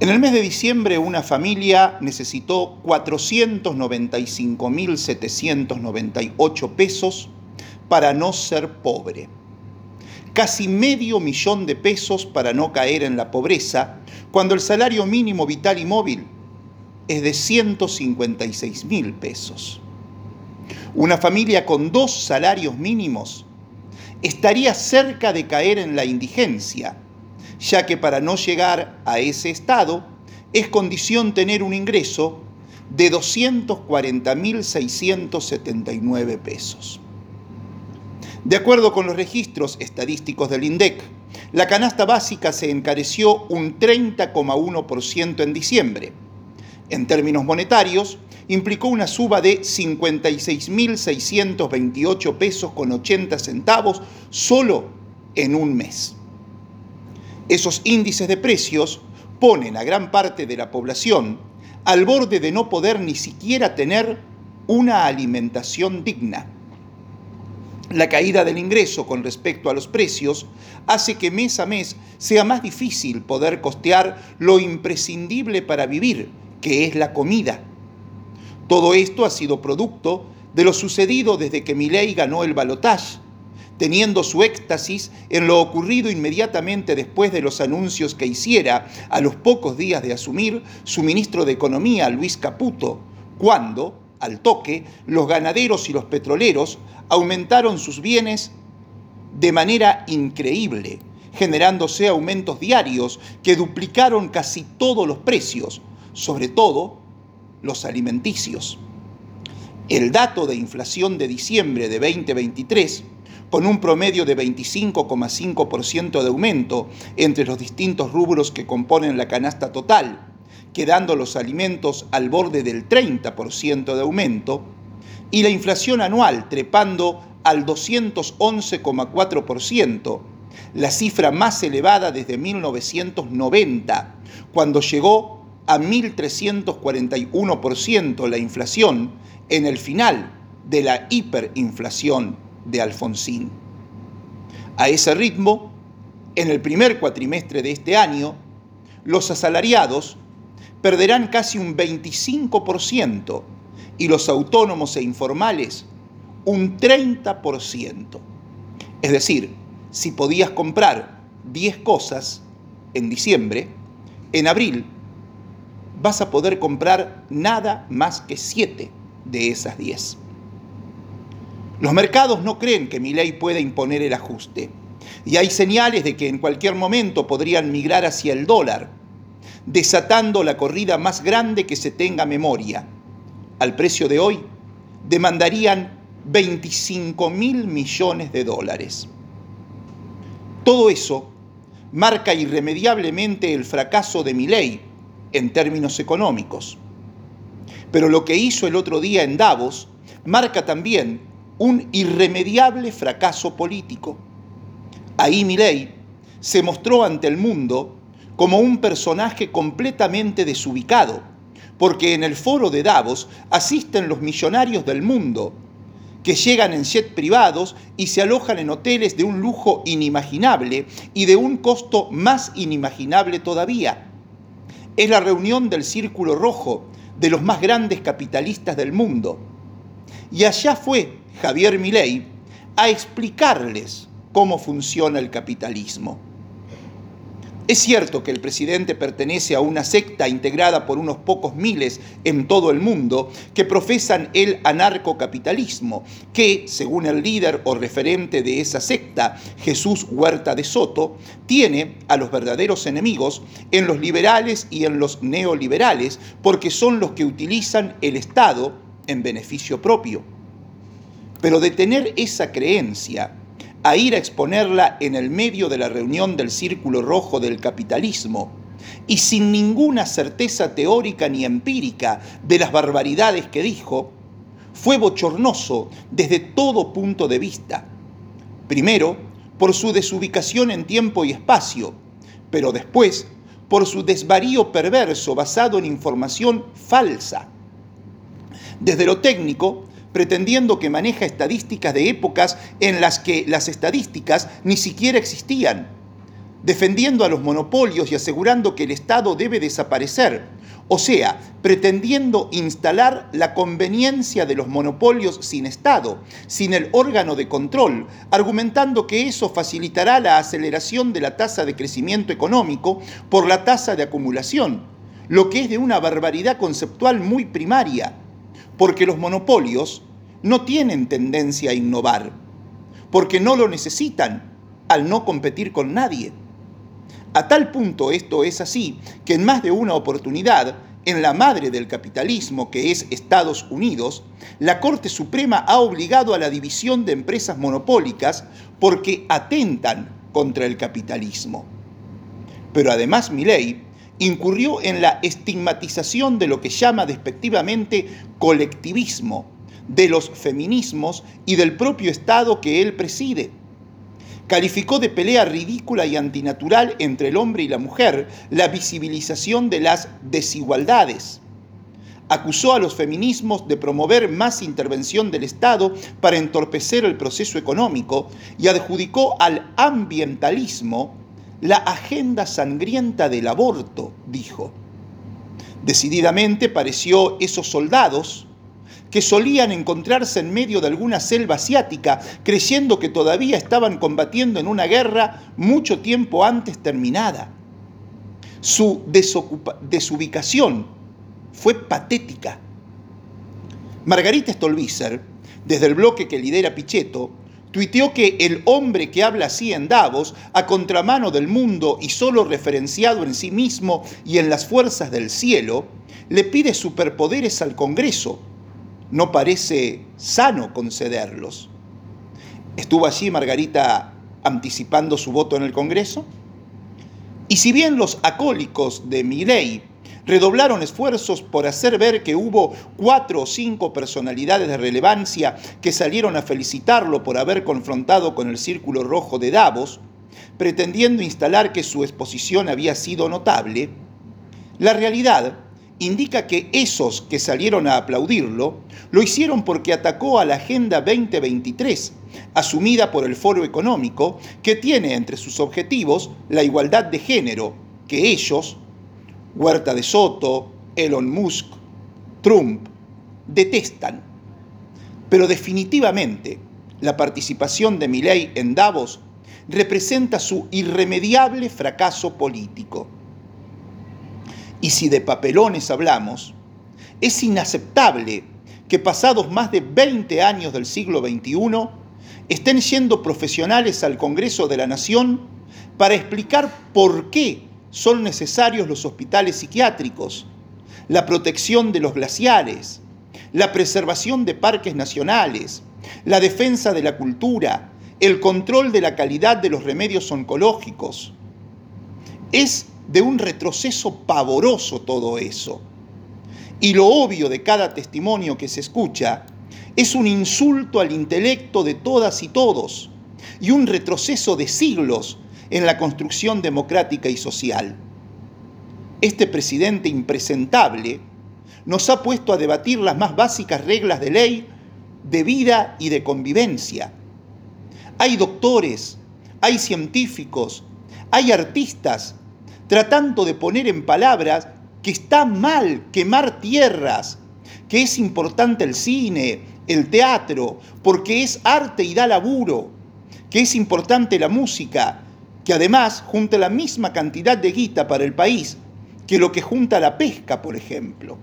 En el mes de diciembre una familia necesitó 495.798 pesos para no ser pobre. Casi medio millón de pesos para no caer en la pobreza, cuando el salario mínimo vital y móvil es de 156 mil pesos. Una familia con dos salarios mínimos estaría cerca de caer en la indigencia ya que para no llegar a ese estado es condición tener un ingreso de 240.679 pesos. De acuerdo con los registros estadísticos del INDEC, la canasta básica se encareció un 30,1% en diciembre. En términos monetarios, implicó una suba de 56.628 pesos con 80 centavos solo en un mes. Esos índices de precios ponen a gran parte de la población al borde de no poder ni siquiera tener una alimentación digna. La caída del ingreso con respecto a los precios hace que mes a mes sea más difícil poder costear lo imprescindible para vivir, que es la comida. Todo esto ha sido producto de lo sucedido desde que Milei ganó el balotaje teniendo su éxtasis en lo ocurrido inmediatamente después de los anuncios que hiciera a los pocos días de asumir su ministro de Economía, Luis Caputo, cuando, al toque, los ganaderos y los petroleros aumentaron sus bienes de manera increíble, generándose aumentos diarios que duplicaron casi todos los precios, sobre todo los alimenticios. El dato de inflación de diciembre de 2023 con un promedio de 25,5% de aumento entre los distintos rubros que componen la canasta total, quedando los alimentos al borde del 30% de aumento, y la inflación anual trepando al 211,4%, la cifra más elevada desde 1990, cuando llegó a 1.341% la inflación en el final de la hiperinflación de Alfonsín. A ese ritmo, en el primer cuatrimestre de este año, los asalariados perderán casi un 25% y los autónomos e informales un 30%. Es decir, si podías comprar 10 cosas en diciembre, en abril vas a poder comprar nada más que 7 de esas 10. Los mercados no creen que mi ley pueda imponer el ajuste. Y hay señales de que en cualquier momento podrían migrar hacia el dólar, desatando la corrida más grande que se tenga memoria. Al precio de hoy, demandarían 25 mil millones de dólares. Todo eso marca irremediablemente el fracaso de mi ley en términos económicos. Pero lo que hizo el otro día en Davos marca también un irremediable fracaso político. Ahí Milei se mostró ante el mundo como un personaje completamente desubicado, porque en el foro de Davos asisten los millonarios del mundo, que llegan en jet privados y se alojan en hoteles de un lujo inimaginable y de un costo más inimaginable todavía. Es la reunión del Círculo Rojo de los más grandes capitalistas del mundo. Y allá fue Javier Milei a explicarles cómo funciona el capitalismo. Es cierto que el presidente pertenece a una secta integrada por unos pocos miles en todo el mundo que profesan el anarcocapitalismo, que, según el líder o referente de esa secta, Jesús Huerta de Soto, tiene a los verdaderos enemigos en los liberales y en los neoliberales, porque son los que utilizan el Estado en beneficio propio. Pero de tener esa creencia a ir a exponerla en el medio de la reunión del Círculo Rojo del Capitalismo, y sin ninguna certeza teórica ni empírica de las barbaridades que dijo, fue bochornoso desde todo punto de vista. Primero, por su desubicación en tiempo y espacio, pero después por su desvarío perverso basado en información falsa. Desde lo técnico, pretendiendo que maneja estadísticas de épocas en las que las estadísticas ni siquiera existían. defendiendo a los monopolios y asegurando que el Estado debe desaparecer, o sea, pretendiendo instalar la conveniencia de los monopolios sin Estado, sin el órgano de control, argumentando que eso facilitará la aceleración de la tasa de crecimiento económico por la tasa de acumulación, lo que es de una barbaridad conceptual muy primaria, porque los monopolios no tienen tendencia a innovar, porque no lo necesitan al no competir con nadie. A tal punto esto es así que en más de una oportunidad, en la madre del capitalismo, que es Estados Unidos, la Corte Suprema ha obligado a la división de empresas monopólicas porque atentan contra el capitalismo. Pero además Milley incurrió en la estigmatización de lo que llama despectivamente colectivismo, de los feminismos y del propio Estado que él preside calificó de pelea ridícula y antinatural entre el hombre y la mujer la visibilización de las desigualdades. Acusó a los feminismos de promover más intervención del Estado para entorpecer el proceso económico y adjudicó al ambientalismo la agenda sangrienta del aborto, dijo. Decididamente pareció esos soldados que solían encontrarse en medio de alguna selva asiática, creyendo que todavía estaban combatiendo en una guerra mucho tiempo antes terminada. Su desubicación fue patética. Margarita Stolbizer, desde el bloque que lidera Pichetto, tuiteó que el hombre que habla así en Davos, a contramano del mundo y solo referenciado en sí mismo y en las fuerzas del cielo, le pide superpoderes al Congreso no parece sano concederlos. ¿Estuvo allí Margarita anticipando su voto en el Congreso? Y si bien los acólicos de Milei redoblaron esfuerzos por hacer ver que hubo cuatro o cinco personalidades de relevancia que salieron a felicitarlo por haber confrontado con el Círculo Rojo de Davos, pretendiendo instalar que su exposición había sido notable, la realidad indica que esos que salieron a aplaudirlo lo hicieron porque atacó a la Agenda 2023, asumida por el Foro Económico, que tiene entre sus objetivos la igualdad de género, que ellos, Huerta de Soto, Elon Musk, Trump, detestan. Pero definitivamente la participación de Milley en Davos representa su irremediable fracaso político. Y si de papelones hablamos, es inaceptable que pasados más de 20 años del siglo XXI estén yendo profesionales al Congreso de la Nación para explicar por qué son necesarios los hospitales psiquiátricos, la protección de los glaciares, la preservación de parques nacionales, la defensa de la cultura, el control de la calidad de los remedios oncológicos. Es de un retroceso pavoroso todo eso. Y lo obvio de cada testimonio que se escucha es un insulto al intelecto de todas y todos y un retroceso de siglos en la construcción democrática y social. Este presidente impresentable nos ha puesto a debatir las más básicas reglas de ley, de vida y de convivencia. Hay doctores, hay científicos, hay artistas tratando de poner en palabras que está mal quemar tierras, que es importante el cine, el teatro, porque es arte y da laburo, que es importante la música, que además junta la misma cantidad de guita para el país que lo que junta la pesca, por ejemplo.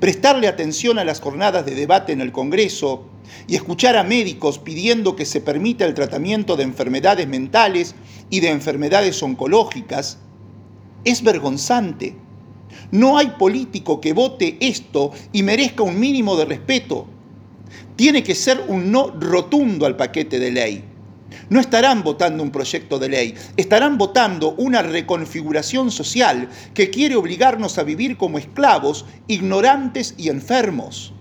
Prestarle atención a las jornadas de debate en el Congreso y escuchar a médicos pidiendo que se permita el tratamiento de enfermedades mentales y de enfermedades oncológicas, es vergonzante. No hay político que vote esto y merezca un mínimo de respeto. Tiene que ser un no rotundo al paquete de ley. No estarán votando un proyecto de ley, estarán votando una reconfiguración social que quiere obligarnos a vivir como esclavos, ignorantes y enfermos.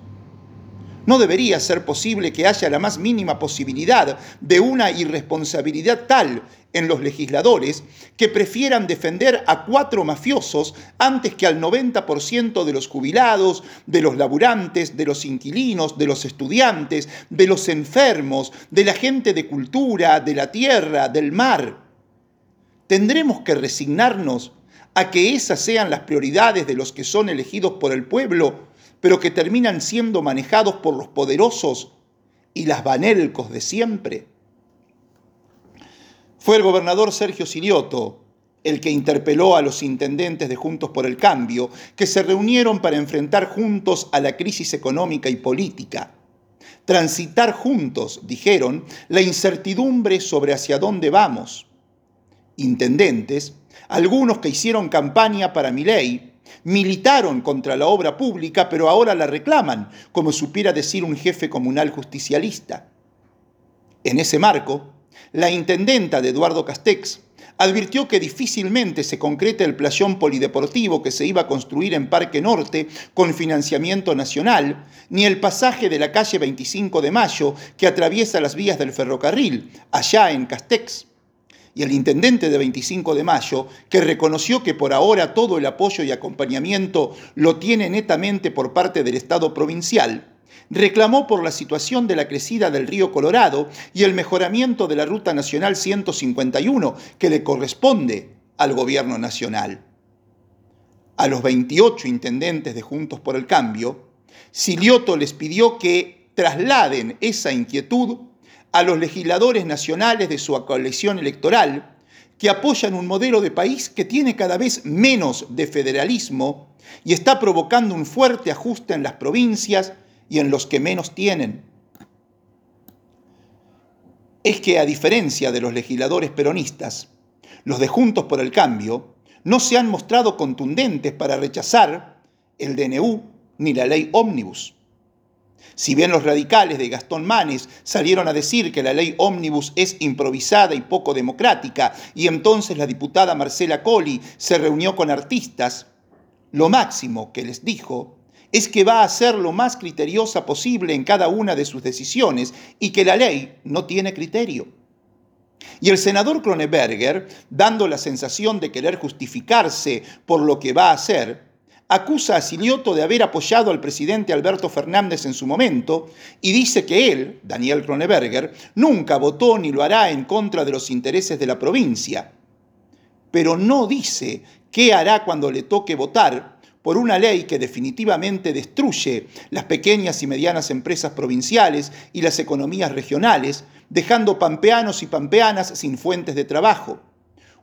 No debería ser posible que haya la más mínima posibilidad de una irresponsabilidad tal en los legisladores que prefieran defender a cuatro mafiosos antes que al 90% de los jubilados, de los laburantes, de los inquilinos, de los estudiantes, de los enfermos, de la gente de cultura, de la tierra, del mar. ¿tendremos que resignarnos a que esas sean las prioridades de los que son elegidos por el pueblo, pero que terminan siendo manejados por los poderosos y las banelcos de siempre? Fue el gobernador Sergio Silioto el que interpeló a los intendentes de Juntos por el Cambio, que se reunieron para enfrentar juntos a la crisis económica y política. Transitar juntos, dijeron, la incertidumbre sobre hacia dónde vamos. Intendentes, algunos que hicieron campaña para mi ley, militaron contra la obra pública, pero ahora la reclaman, como supiera decir un jefe comunal justicialista. En ese marco, la intendenta de Eduardo Castex advirtió que difícilmente se concreta el playón polideportivo que se iba a construir en Parque Norte con financiamiento nacional, ni el pasaje de la calle 25 de Mayo que atraviesa las vías del ferrocarril, allá en Castex. Y el intendente de 25 de Mayo, que reconoció que por ahora todo el apoyo y acompañamiento lo tiene netamente por parte del Estado provincial, reclamó por la situación de la crecida del río Colorado y el mejoramiento de la Ruta Nacional 151 que le corresponde al gobierno nacional. A los 28 intendentes de Juntos por el Cambio, Silioto les pidió que trasladen esa inquietud a los legisladores nacionales de su coalición electoral que apoyan un modelo de país que tiene cada vez menos de federalismo y está provocando un fuerte ajuste en las provincias y en los que menos tienen. Es que a diferencia de los legisladores peronistas, los de Juntos por el Cambio no se han mostrado contundentes para rechazar el DNU ni la ley ómnibus. Si bien los radicales de Gastón Manes salieron a decir que la ley ómnibus es improvisada y poco democrática, y entonces la diputada Marcela Colli se reunió con artistas, lo máximo que les dijo es que va a ser lo más criteriosa posible en cada una de sus decisiones y que la ley no tiene criterio. Y el senador Kroneberger, dando la sensación de querer justificarse por lo que va a hacer, acusa a Silioto de haber apoyado al presidente Alberto Fernández en su momento y dice que él, Daniel Kroneberger, nunca votó ni lo hará en contra de los intereses de la provincia. Pero no dice qué hará cuando le toque votar por una ley que definitivamente destruye las pequeñas y medianas empresas provinciales y las economías regionales, dejando pampeanos y pampeanas sin fuentes de trabajo.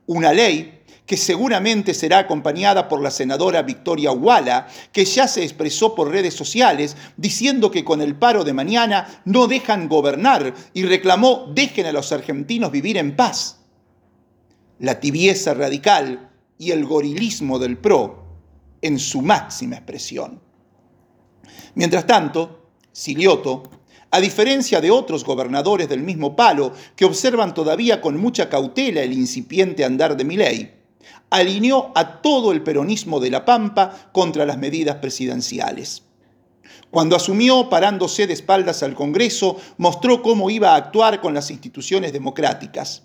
Una ley que seguramente será acompañada por la senadora Victoria Huala, que ya se expresó por redes sociales diciendo que con el paro de mañana no dejan gobernar y reclamó dejen a los argentinos vivir en paz. La tibieza radical y el gorilismo del PRO en su máxima expresión. Mientras tanto, Silioto, a diferencia de otros gobernadores del mismo palo que observan todavía con mucha cautela el incipiente andar de Milei, alineó a todo el peronismo de La Pampa contra las medidas presidenciales. Cuando asumió, parándose de espaldas al Congreso, mostró cómo iba a actuar con las instituciones democráticas.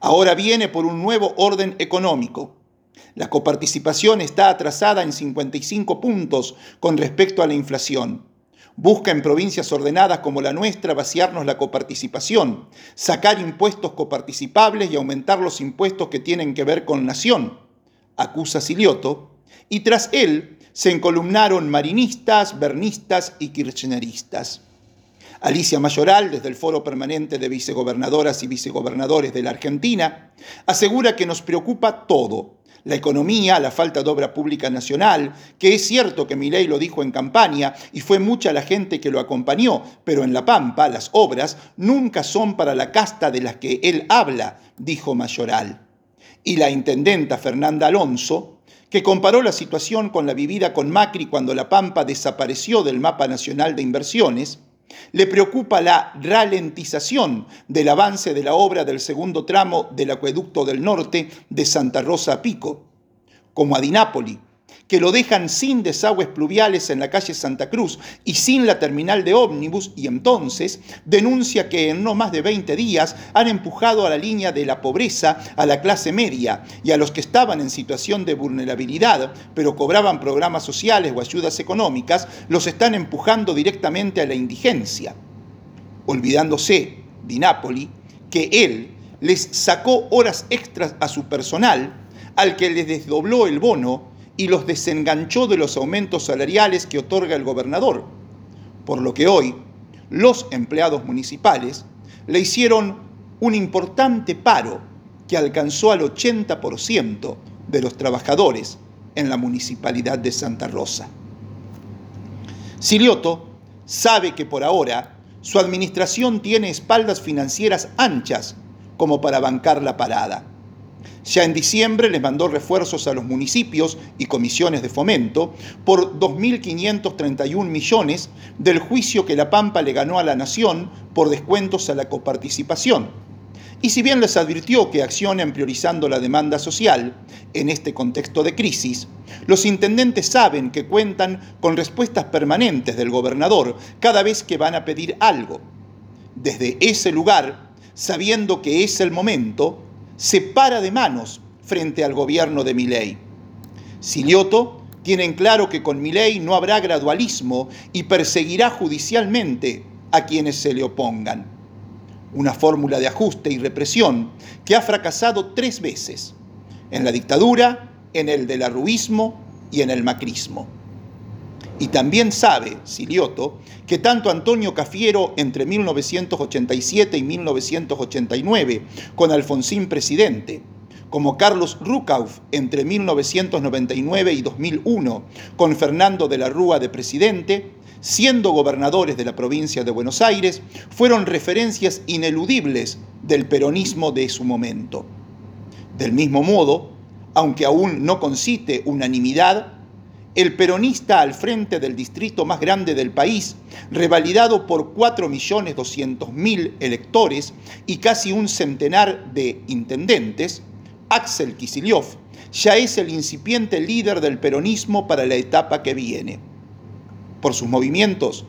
Ahora viene por un nuevo orden económico, la coparticipación está atrasada en 55 puntos con respecto a la inflación. Busca en provincias ordenadas como la nuestra vaciarnos la coparticipación, sacar impuestos coparticipables y aumentar los impuestos que tienen que ver con nación, acusa Silioto, y tras él se encolumnaron marinistas, bernistas y kirchneristas. Alicia Mayoral, desde el Foro Permanente de Vicegobernadoras y Vicegobernadores de la Argentina, asegura que nos preocupa todo, la economía, la falta de obra pública nacional, que es cierto que Milei lo dijo en campaña y fue mucha la gente que lo acompañó, pero en La Pampa las obras nunca son para la casta de las que él habla, dijo Mayoral. Y la intendenta Fernanda Alonso, que comparó la situación con la vivida con Macri cuando La Pampa desapareció del mapa nacional de inversiones, le preocupa la ralentización del avance de la obra del segundo tramo del acueducto del norte de Santa Rosa a Pico, como a Dinápoli, que lo dejan sin desagües pluviales en la calle Santa Cruz y sin la terminal de ómnibus y entonces denuncia que en no más de 20 días han empujado a la línea de la pobreza a la clase media y a los que estaban en situación de vulnerabilidad pero cobraban programas sociales o ayudas económicas, los están empujando directamente a la indigencia, olvidándose, Di Napoli, que él les sacó horas extras a su personal, al que les desdobló el bono y los desenganchó de los aumentos salariales que otorga el gobernador. Por lo que hoy los empleados municipales le hicieron un importante paro que alcanzó al 80% de los trabajadores en la municipalidad de Santa Rosa. Silioto sabe que por ahora su administración tiene espaldas financieras anchas como para bancar la parada. Ya en diciembre les mandó refuerzos a los municipios y comisiones de fomento por 2.531 millones del juicio que La Pampa le ganó a la Nación por descuentos a la coparticipación y si bien les advirtió que accionen priorizando la demanda social en este contexto de crisis, los intendentes saben que cuentan con respuestas permanentes del gobernador cada vez que van a pedir algo. Desde ese lugar, sabiendo que es el momento, se para de manos frente al gobierno de Milei. Silioto tienen claro que con Milei no habrá gradualismo y perseguirá judicialmente a quienes se le opongan una fórmula de ajuste y represión que ha fracasado tres veces, en la dictadura, en el del arruismo y en el macrismo. Y también sabe Silioto que tanto Antonio Cafiero entre 1987 y 1989, con Alfonsín presidente, como Carlos Rucauf entre 1999 y 2001, con Fernando de la Rúa de presidente, siendo gobernadores de la provincia de Buenos Aires, fueron referencias ineludibles del peronismo de su momento. Del mismo modo, aunque aún no concite unanimidad, el peronista al frente del distrito más grande del país, revalidado por 4.200.000 electores y casi un centenar de intendentes, Axel Kicillof, ya es el incipiente líder del peronismo para la etapa que viene por sus movimientos,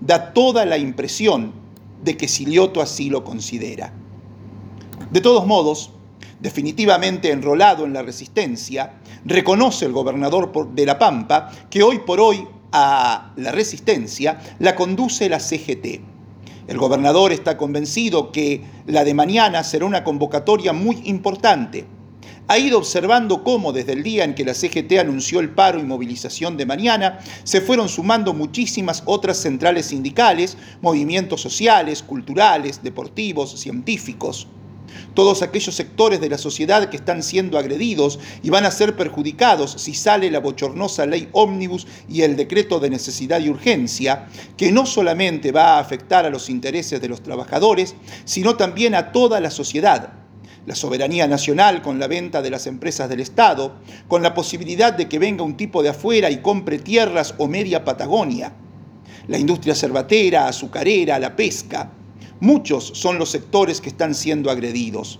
da toda la impresión de que Silioto así lo considera. De todos modos, definitivamente enrolado en la resistencia, reconoce el gobernador de La Pampa que hoy por hoy a la resistencia la conduce la CGT. El gobernador está convencido que la de mañana será una convocatoria muy importante ha ido observando cómo desde el día en que la CGT anunció el paro y movilización de mañana, se fueron sumando muchísimas otras centrales sindicales, movimientos sociales, culturales, deportivos, científicos. Todos aquellos sectores de la sociedad que están siendo agredidos y van a ser perjudicados si sale la bochornosa ley ómnibus y el decreto de necesidad y urgencia, que no solamente va a afectar a los intereses de los trabajadores, sino también a toda la sociedad la soberanía nacional con la venta de las empresas del Estado, con la posibilidad de que venga un tipo de afuera y compre tierras o media Patagonia, la industria cervatera, azucarera, la pesca. Muchos son los sectores que están siendo agredidos.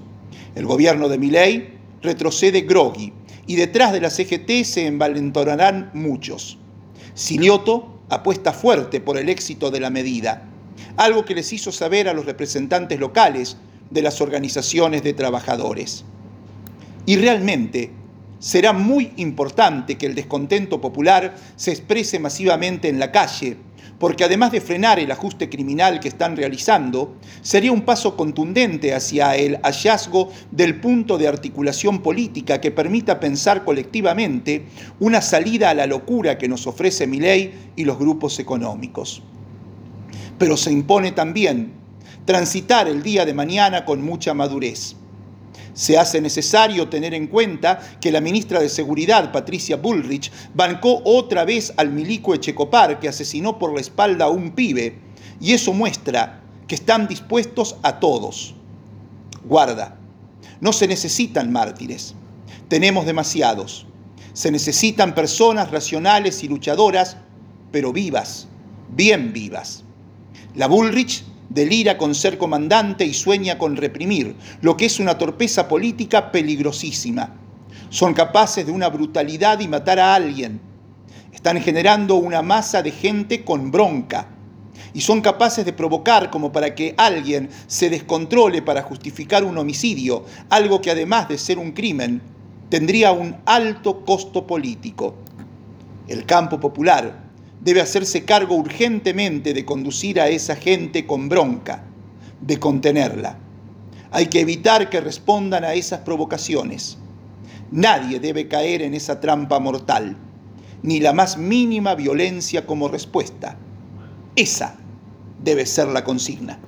El gobierno de Miley retrocede groggy y detrás de la CGT se envalentonarán muchos. Silioto apuesta fuerte por el éxito de la medida, algo que les hizo saber a los representantes locales de las organizaciones de trabajadores. Y realmente será muy importante que el descontento popular se exprese masivamente en la calle, porque además de frenar el ajuste criminal que están realizando, sería un paso contundente hacia el hallazgo del punto de articulación política que permita pensar colectivamente una salida a la locura que nos ofrece mi ley y los grupos económicos. Pero se impone también transitar el día de mañana con mucha madurez. Se hace necesario tener en cuenta que la ministra de Seguridad, Patricia Bullrich, bancó otra vez al milico Echecopar que asesinó por la espalda a un pibe, y eso muestra que están dispuestos a todos. Guarda, no se necesitan mártires, tenemos demasiados. Se necesitan personas racionales y luchadoras, pero vivas, bien vivas. La Bullrich delira con ser comandante y sueña con reprimir, lo que es una torpeza política peligrosísima. Son capaces de una brutalidad y matar a alguien. Están generando una masa de gente con bronca. Y son capaces de provocar como para que alguien se descontrole para justificar un homicidio, algo que además de ser un crimen, tendría un alto costo político. El campo popular, debe hacerse cargo urgentemente de conducir a esa gente con bronca, de contenerla. Hay que evitar que respondan a esas provocaciones. Nadie debe caer en esa trampa mortal, ni la más mínima violencia como respuesta. Esa debe ser la consigna.